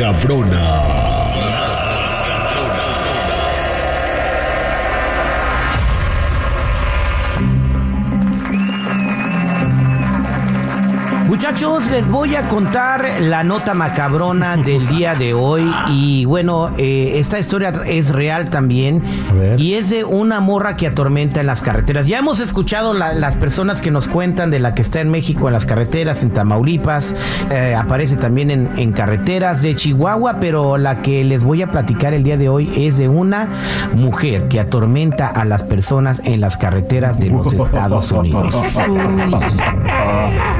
nota Muchachos, les voy a contar la nota macabrona del día de hoy. Y bueno, eh, esta historia es real también. Y es de una morra que atormenta en las carreteras. Ya hemos escuchado la- las personas que nos cuentan de la que está en México en las carreteras, en Tamaulipas. eh, aparece también en, en carreteras de Chihuahua. Pero la que les voy a platicar el día de hoy es de una mujer que atormenta a las personas en las carreteras de los Estados Unidos.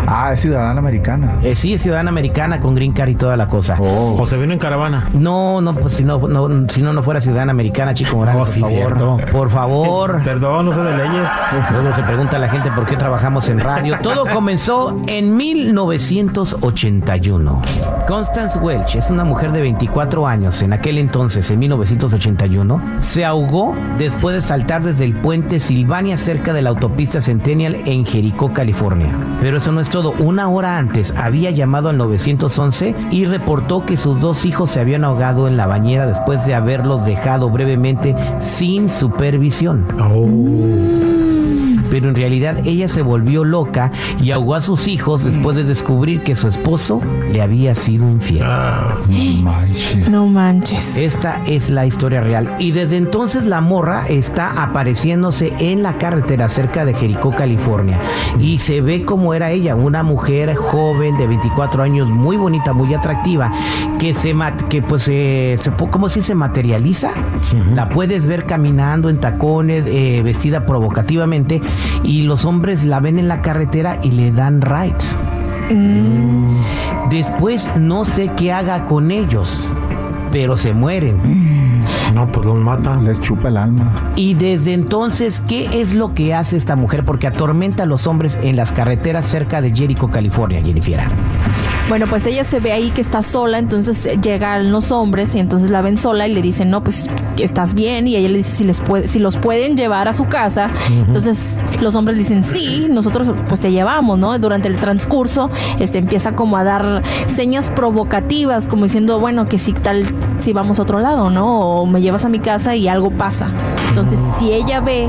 Ah, es ciudadana americana. Eh, sí, es ciudadana americana con green card y toda la cosa. Oh. O se vino en caravana. No, no, pues si no, no, si no, no fuera ciudadana americana, chico Morales, Oh, por sí, favor. cierto. Por favor. Perdón, no sé de leyes. Luego se pregunta a la gente por qué trabajamos en radio. Todo comenzó en 1981. Constance Welch es una mujer de 24 años. En aquel entonces, en 1981, se ahogó después de saltar desde el puente Silvania cerca de la autopista Centennial en Jericó, California. Pero eso no es todo. Una hora antes había llamado al 911 y reportó que sus dos hijos se habían ahogado en la bañera después de haberlos dejado brevemente sin supervisión Oh. Pero en realidad ella se volvió loca y ahogó a sus hijos después de descubrir que su esposo le había sido infiel. Ah, Manches. No manches. Esta es la historia real. Y desde entonces la morra está apareciéndose en la carretera cerca de Jericó, California. Y se ve como era ella, una mujer joven de 24 años, muy bonita, muy atractiva, que se que pues eh, se, ¿cómo si se materializa? La puedes ver caminando en tacones, eh, vestida provocativamente, y los hombres la ven en la carretera y le dan rides. Después no sé qué haga con ellos, pero se mueren. No, pues los mata. Les chupa el alma. Y desde entonces, ¿qué es lo que hace esta mujer? Porque atormenta a los hombres en las carreteras cerca de Jericho, California, Jennifer. Bueno, pues ella se ve ahí que está sola, entonces eh, llegan los hombres y entonces la ven sola y le dicen, no, pues estás bien. Y ella le dice si, les puede, si los pueden llevar a su casa. Entonces los hombres dicen, sí, nosotros pues te llevamos, ¿no? Durante el transcurso este, empieza como a dar señas provocativas, como diciendo, bueno, que si tal, si vamos a otro lado, ¿no? O me llevas a mi casa y algo pasa. Entonces, si ella ve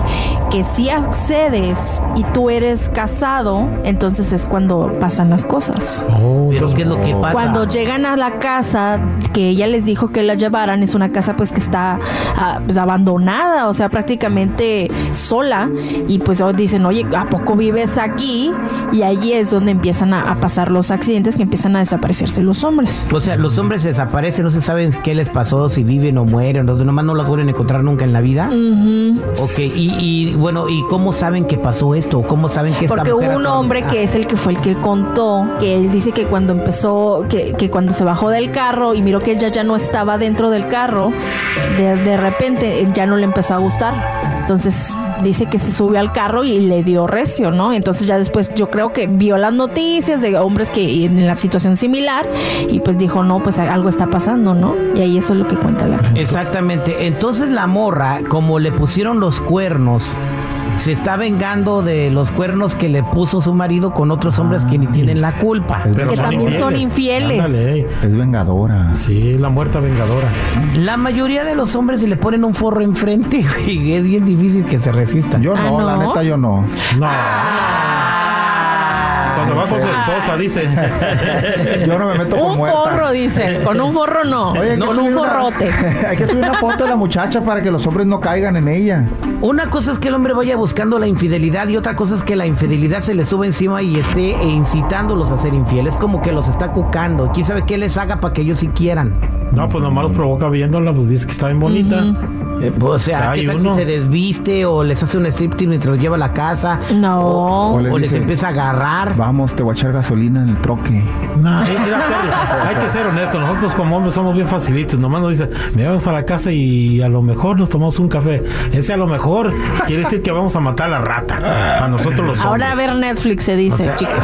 que si accedes y tú eres casado, entonces es cuando pasan las cosas. Oh, Pero ¿qué es lo que pasa? Cuando llegan a la casa que ella les dijo que la llevaran, es una casa pues que está ah, pues, abandonada, o sea, prácticamente sola. Y pues oh, dicen, oye, ¿a poco vives aquí? Y allí es donde empiezan a, a pasar los accidentes, que empiezan a desaparecerse los hombres. O sea, los hombres desaparecen, no se saben qué les pasó, si viven o mueren, o nomás no los vuelven a encontrar nunca en la vida. Ujú. Ok, y, y, bueno, ¿y cómo saben que pasó esto? ¿Cómo saben que esta Porque mujer hubo un hombre que es el que fue el que contó, que él dice que cuando empezó, que, que cuando se bajó del carro y miró que ella ya no estaba dentro del carro, de, de repente eh, ya no le empezó a gustar. Entonces dice que se subió al carro y le dio recio, ¿no? Entonces ya después yo creo que vio las noticias de hombres que en la situación similar y pues dijo, no, pues algo está pasando, ¿no? Y ahí eso es lo que cuenta la Exactamente. Entonces la morra, como le pusieron los cuernos, se está vengando de los cuernos que le puso su marido con otros hombres que ni tienen la culpa. Pero Que también son infieles. Ándale. Es vengadora. Sí, la muerta vengadora. La mayoría de los hombres se le ponen un forro enfrente y es bien difícil que se resistan. Yo Ah, no, la neta yo no. No. Ah. Cuando va con su esposa, dice. Yo no me meto con Un muertas. forro, dice. Con un forro no. Oye, hay que con un una- forrote. hay que subir una foto de la muchacha para que los hombres no caigan en ella. Una cosa es que el hombre vaya buscando la infidelidad y otra cosa es que la infidelidad se le sube encima y esté incitándolos a ser infieles. Como que los está cucando. ¿Quién sabe qué les haga para que ellos sí quieran? No, pues nomás los provoca viéndola, pues dice que está bien bonita. Eh, o sea, ¿qué tal uno. si se desviste o les hace un striptease mientras los lleva a la casa? No. O, O le o les dice, empieza a agarrar. Vamos, te voy a echar gasolina en el troque. No, eh, mira, Terry, hay que ser honestos. Nosotros como hombres somos bien facilitos. Nomás nos dice, me vamos a la casa y a lo mejor nos tomamos un café. Ese a lo mejor quiere decir que vamos a matar a la rata. A nosotros los hombres. Ahora a ver Netflix se dice, O sea- chicos.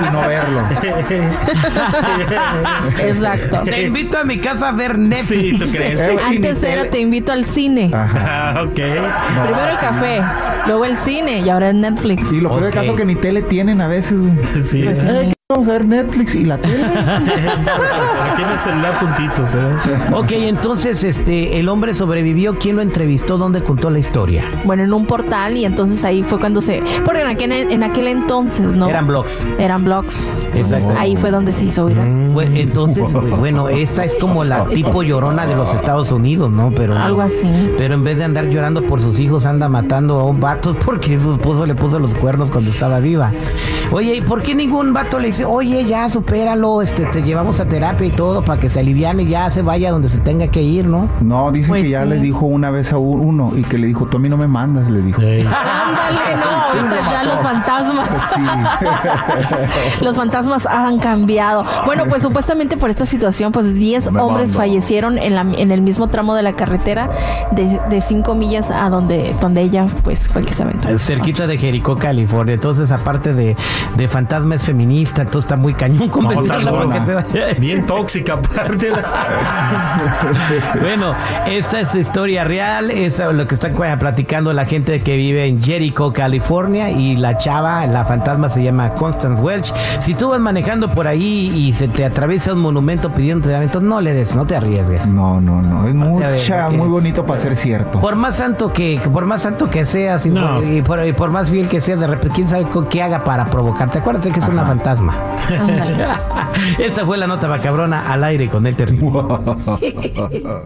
Y no verlo. Exacto. Te invito a mi casa a ver Netflix. Sí, ¿tú crees? Eh, güey, Antes era te invito al cine. Ajá. Ah, ok. Primero el café, luego el cine y ahora el Netflix. Y lo peor del Ok. caso que ni tele tienen a veces, güey. Sí. Pues sí. Eh, vamos a ver Netflix y la tele. Aquí en el celular juntitos, ¿eh? Ok, entonces este el hombre sobrevivió. ¿Quién lo entrevistó? ¿Dónde contó la historia? Bueno, en un portal y entonces ahí fue cuando se... Porque en aquel, en aquel entonces, ¿no? Eran blogs. Eran blogs. Exacto. ahí fue donde se hizo viral. Bueno, entonces, bueno, esta es como la tipo llorona de los Estados Unidos, ¿no? Pero Algo así. Pero en vez de andar llorando por sus hijos, anda matando a un vato porque su esposo le puso los cuernos cuando estaba viva. Oye, ¿y por qué ningún vato le dice, oye, ya supéralo, este, te llevamos a terapia y todo para que se aliviane y ya se vaya donde se tenga que ir, ¿no? No, dicen Pues que ya sí. le dijo una vez a uno y que le dijo, tú a mí no me mandas, le dijo. Ándale, no, ahorita ya los fantasmas. Sí. Los fantasmas han cambiado. Bueno, pues supuestamente por esta situación, pues 10 Me hombres mando. fallecieron en, la, en el mismo tramo de la carretera de, de 5 millas a donde, donde ella pues fue que se aventó. Cerquita de Jericó, California. Entonces, aparte de, de fantasma, es feminista. Entonces está muy cañón No, está convencerla porque buena. se vaya. Bien tóxica, aparte. Bueno, esta es historia real, es lo que está platicando la gente que vive en Jericho, California, y la chava, la fantasma se llama Constance Welch. Si tú vas manejando por ahí y se te atraviesa un monumento pidiendo entrenamiento, no le des, no te arriesgues. No, no, no. Es mucha, muy bonito para ser cierto. Por más santo que, por más santo que seas y, No. por, y por- y por más fiel que seas, de repente, quién sabe qué haga para provocarte. Acuérdate que es una fantasma. Esta fue la nota macabrona al aire con el terrible.